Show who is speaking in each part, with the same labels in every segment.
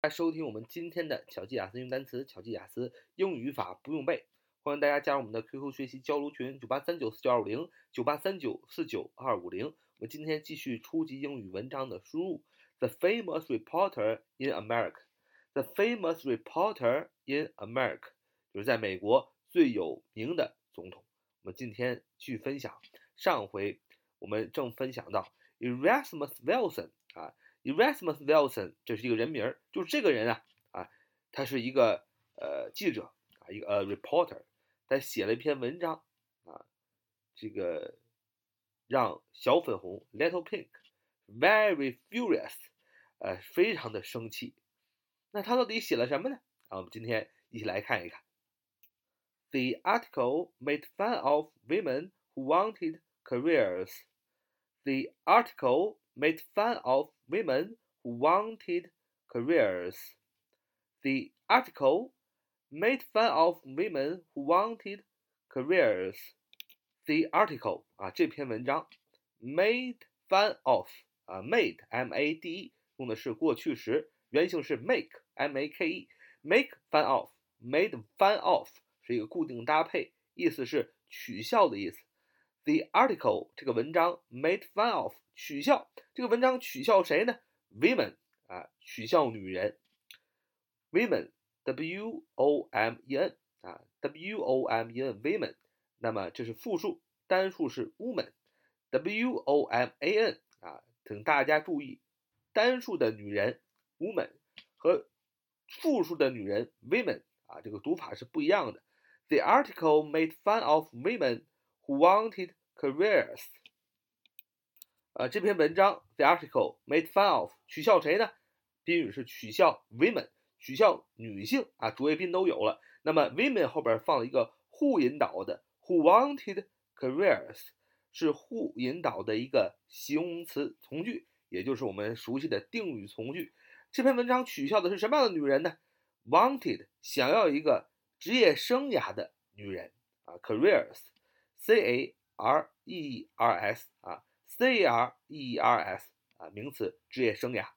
Speaker 1: 大家收听我们今天的巧记雅思用单词、巧记雅思英语语法不用背。欢迎大家加入我们的 QQ 学习交流群：九八三九四九二五零九八三九四九二五零。我们今天继续初级英语文章的输入。The famous reporter in America. The famous reporter in America，就是在美国最有名的总统。我们今天继续分享。上回我们正分享到 Erasmus Wilson 啊，Erasmus Wilson 这是一个人名儿，就是这个人啊啊，他是一个呃记者啊，一个呃 reporter，他写了一篇文章啊，这个让小粉红 Little Pink very furious，呃，非常的生气。那他到底写了什么呢？啊，我们今天一起来看一看。The article made fun of women who wanted careers. The article made fun of women who wanted careers. The article made fun of women who wanted careers. The article 啊，这篇文章 made fun of 啊，made m a d e 用的是过去时，原型是 make m a k e make fun of made fun of 是一个固定搭配，意思是取笑的意思。The article 这个文章 made fun of 取笑 这个文章取笑谁呢？Women 啊，取笑女人。Women w o m e n 啊，w o m e n women，那么这是复数，单数是 woman。w o m a n 啊，请大家注意，单数的女人 woman 和复数的女人 women 啊，这个读法是不一样的。The article made fun of women who wanted careers。呃，这篇文章 The article made fun of 取笑谁呢？宾语是取笑 women，取笑女性啊，主谓宾都有了。那么 women 后边放了一个 who 引导的 who wanted careers，是 who 引导的一个形容词从句，也就是我们熟悉的定语从句。这篇文章取笑的是什么样的女人呢？wanted 想要一个职业生涯的女人啊，careers，c a r e r s 啊。C R E R S 啊，名词，职业生涯。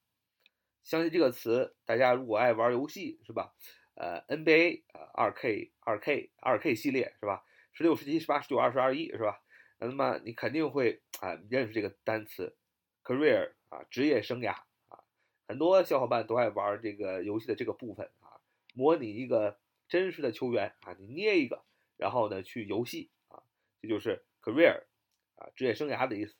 Speaker 1: 相信这个词，大家如果爱玩游戏是吧？呃，NBA 啊，二 K、二 K、二 K 系列是吧？十六、十七、十八、十九、二十、二一是吧？那么你肯定会啊认识这个单词，career 啊，职业生涯啊。很多小伙伴都爱玩这个游戏的这个部分啊，模拟一个真实的球员啊，你捏一个，然后呢去游戏啊，这就是 career 啊，职业生涯的意思。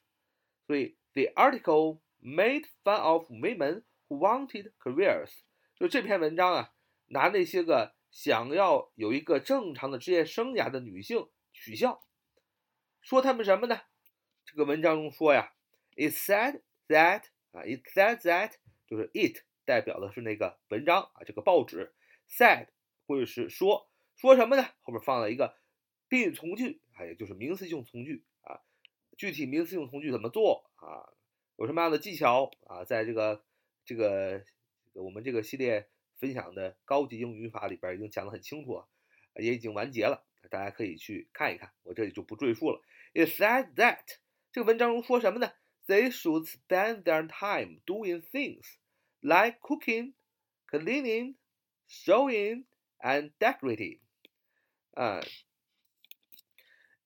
Speaker 1: 所以，the article made fun of women who wanted careers。就这篇文章啊，拿那些个想要有一个正常的职业生涯的女性取笑，说他们什么呢？这个文章中说呀，it said that 啊，it said that 就是 it 代表的是那个文章啊，这个报纸 said 或者是说说什么呢？后面放了一个宾语从句啊，也就是名词性从句。具体名词性从句怎么做啊？有什么样的技巧啊？在这个这个我们这个系列分享的高级英语语法里边已经讲得很清楚，也已经完结了，大家可以去看一看，我这里就不赘述了。It said that 这个文章中说什么呢？They should spend their time doing things like cooking, cleaning, sewing, and decorating. 啊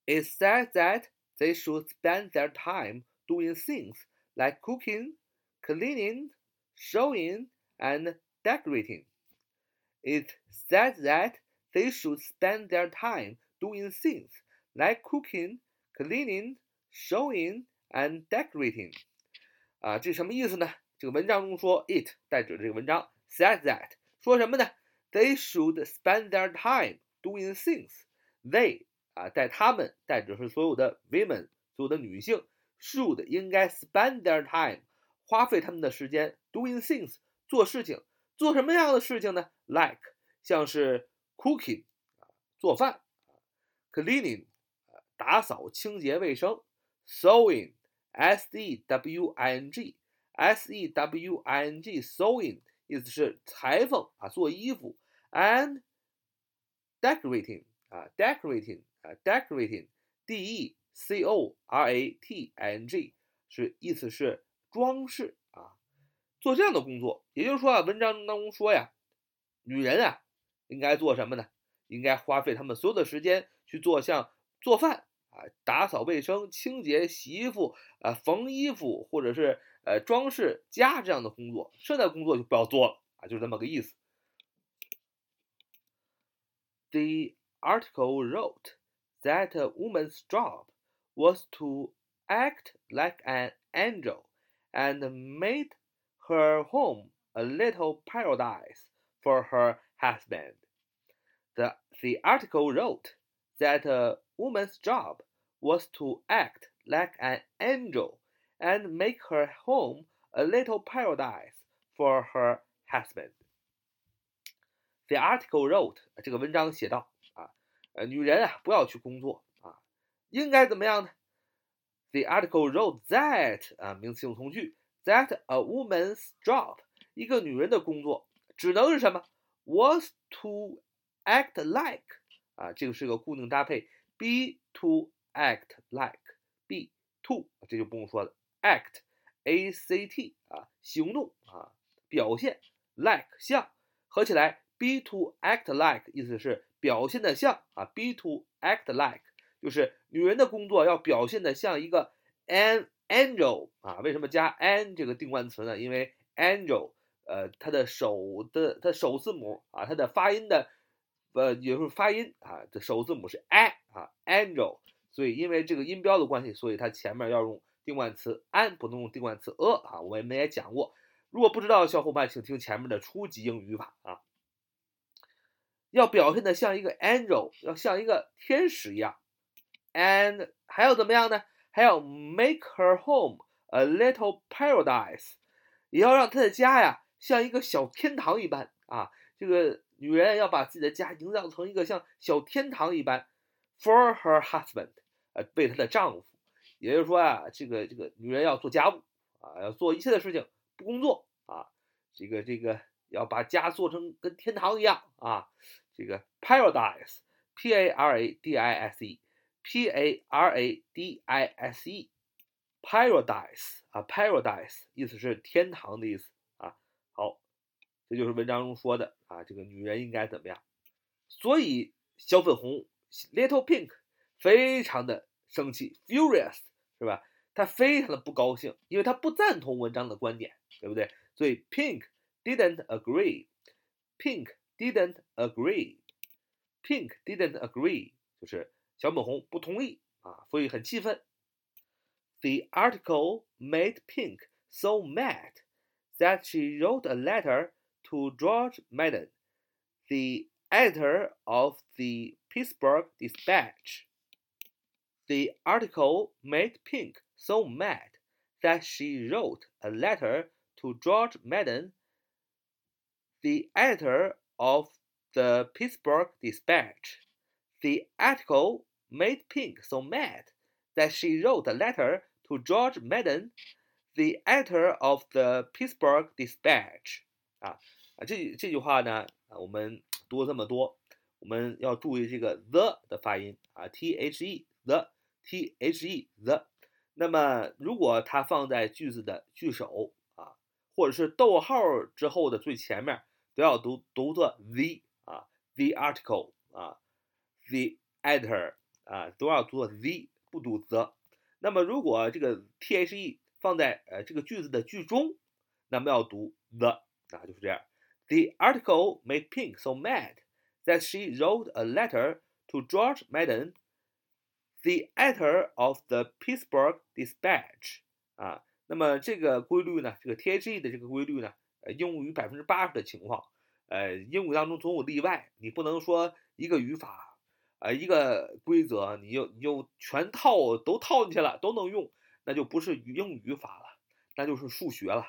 Speaker 1: ，It said that they should spend their time doing things like cooking, cleaning, sewing, and decorating. It said that they should spend their time doing things like cooking, cleaning, sewing, and decorating. 啊，这什么意思呢？这个文章中说 it 代指这个文章 said that 说什么呢？They should spend their time doing things. They 啊，在他们代指是所有的 women，所有的女性，should 应该 spend their time，花费他们的时间 doing things，做事情，做什么样的事情呢？Like 像是 cooking 啊，做饭，cleaning 啊，打扫清洁卫生，sewing，s e w i n g，s e w i n g，sewing 意思是裁缝啊，做衣服，and decorating 啊，decorating。 decorating，d e c o r a t i n g 是意思是装饰啊，做这样的工作。也就是说啊，文章当中说呀，女人啊应该做什么呢？应该花费他们所有的时间去做像做饭啊、打扫卫生、清洁、洗衣服啊、缝衣服，或者是呃装饰家这样的工作。剩下的工作就不要做了啊，就是这么个意思。The article wrote that a woman's job was to act like an angel and made her home a little paradise for her husband. The, the article wrote that a woman's job was to act like an angel and make her home a little paradise for her husband. The article wrote 这个文章写道啊， 呃，女人啊不要去工作啊，应该怎么样呢？The article wrote that 啊，名词性从句，that a woman's job 一个女人的工作只能是什么？Was to act like 啊，这个是个固定搭配，be to act like be to 这就不用说了，act a c t 啊，行动啊，表现 like 像，合起来 be to act like 意思是表现的像啊，be to act like 就是女人的工作要表现的像一个 an angel 啊，为什么加 an 这个定冠词呢？因为 angel 呃，它的首的它首字母啊，它的发音的呃，也就是发音啊，这首字母是 a 啊，angel，所以因为这个音标的关系，所以它前面要用定冠词 an，不能用定冠词 a 啊。我们也讲过，如果不知道的小伙伴，请听前面的初级英语语法啊。要表现的像一个 angel，要像一个天使一样，and 还要怎么样呢？还要 make her home a little paradise，也要让她的家呀。像一个小天堂一般啊，这个女人要把自己的家营造成一个像小天堂一般，for her husband，呃，为她的丈夫。也就是说啊，这个这个女人要做家务啊，要做一切的事情，不工作啊，这个这个要把家做成跟天堂一样啊，这个 paradise，p a r a d i s e，p a r a d i s e，paradise 啊，paradise 意思是天堂的意思啊。好，这就是文章中说的啊，这个女人应该怎么样？所以小粉红 Little Pink 非常的生气，furious 是吧？他非常的不高兴，因为他不赞同文章的观点，对不对？所以 Pink didn't agree，Pink didn't agree，Pink didn't agree 就是小粉红不同意啊，所以很气愤。The article made Pink so mad. that she wrote a letter to George Madden, the editor of the Pittsburgh Dispatch. The article made Pink so mad that she wrote a letter to George Madden, the editor of the Pittsburgh Dispatch. The article made Pink so mad that she wrote a letter to George Madden, The editor of the Pittsburgh Dispatch，啊啊，这这句话呢，啊，我们读了这么多，我们要注意这个 the 的发音啊，t h e the t h e the。那么如果它放在句子的句首啊，或者是逗号之后的最前面， 都要读读作 the 啊，the article 啊，the editor 啊，都要读作 the，不读 the。那么如果这个 t h e 放在呃这个句子的句中，那么要读 the 啊，就是这样。The article made Pink so mad that she wrote a letter to George Madden, the editor of the Pittsburgh Dispatch。啊，那么这个规律呢，这个 THE 的这个规律呢， 呃，应用于百分之八十的情况。呃，英语当中总有例外，你不能说一个语法，呃，一个规则，你就你就全套都套进去了，都能用。那就不是英语语法了，那就是数学了，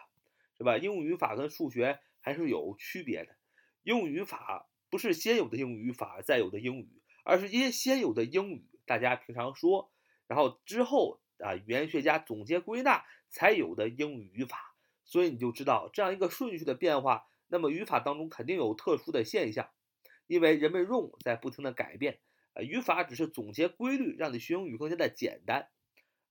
Speaker 1: 是吧？英语语法跟数学还是有区别的。英语语法不是先有的英语语法再有的英语，而是因先有的英语大家平常说，然后之后啊语言学家总结归纳才有的英语语法。所以你就知道这样一个顺序的变化，那么语法当中肯定有特殊的现象，因为人们用在不停的改变。呃，语法只是总结规律，让你学英语更加的简单。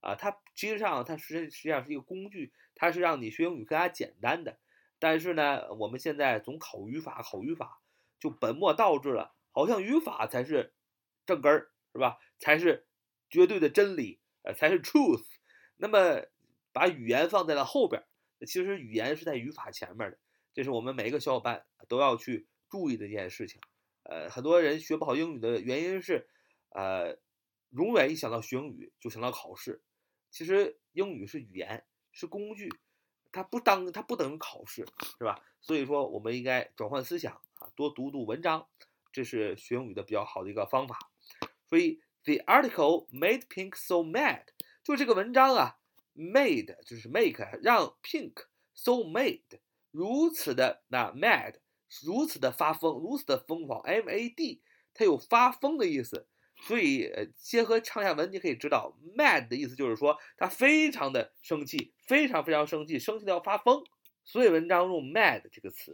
Speaker 1: 啊，它其实上它实实际上是一个工具，它是让你学英语更加简单的。但是呢，我们现在总考语法，考语法就本末倒置了，好像语法才是正根儿，是吧？才是绝对的真理，呃，才是 truth。那么把语言放在了后边，其实语言是在语法前面的，这是我们每一个小伙伴都要去注意的一件事情。呃，很多人学不好英语的原因是，呃，永远一想到学英语就想到考试。其实英语是语言，是工具，它不当它不等于考试，是吧？所以说我们应该转换思想啊，多读读文章，这是学英语的比较好的一个方法。所以，the article made Pink so mad，就这个文章啊，made 就是 make，让 Pink so made 如此的那 mad。如此的发疯，如此的疯狂，M A D，它有发疯的意思，所以，结合上下文，你可以知道，mad 的意思就是说他非常的生气，非常非常生气，生气的要发疯，所以文章用 mad 这个词。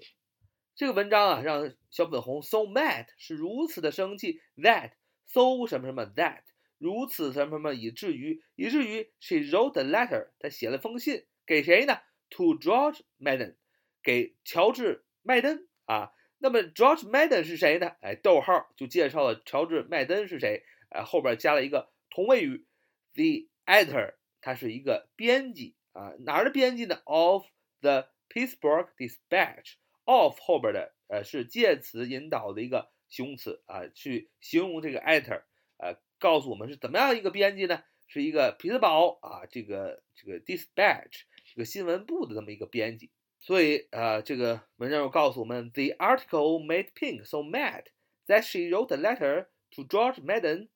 Speaker 1: 这个文章啊，让小粉红 so mad 是如此的生气，that so 什么什么 that 如此什么什么，以至于以至于 she wrote a letter，她写了封信给谁呢？To George Madden，给乔治麦登。啊，那么 George Madden 是谁呢？哎，逗号就介绍了乔治麦登是谁。哎，后边加了一个同位语，the editor，他是一个编辑啊，哪儿的编辑呢？Of the Pittsburgh Dispatch。Of 后边的呃是介词引导的一个形容词啊，去形容这个 editor，呃，告诉我们是怎么样一个编辑呢？是一个匹兹堡啊，这个这个 Dispatch 这个新闻部的这么一个编辑。所以，呃，这个文章又告诉我们，The article made Pink so mad that she wrote a letter to George Madden,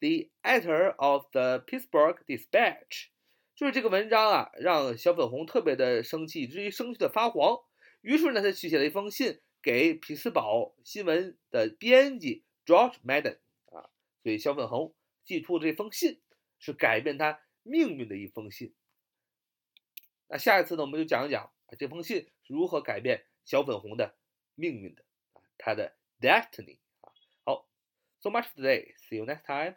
Speaker 1: the editor of the Pittsburgh Dispatch。就是这个文章啊，让小粉红特别的生气，以至于生气的发黄。于是呢，他去写了一封信给匹兹堡新闻的编辑 George Madden。所以，小粉红寄出的这封信是改变他命运的一封信。那下一次呢，我们就讲一讲。这封信是如何改变小粉红的命运的啊？他的 destiny 啊。好，so much today. See you next time.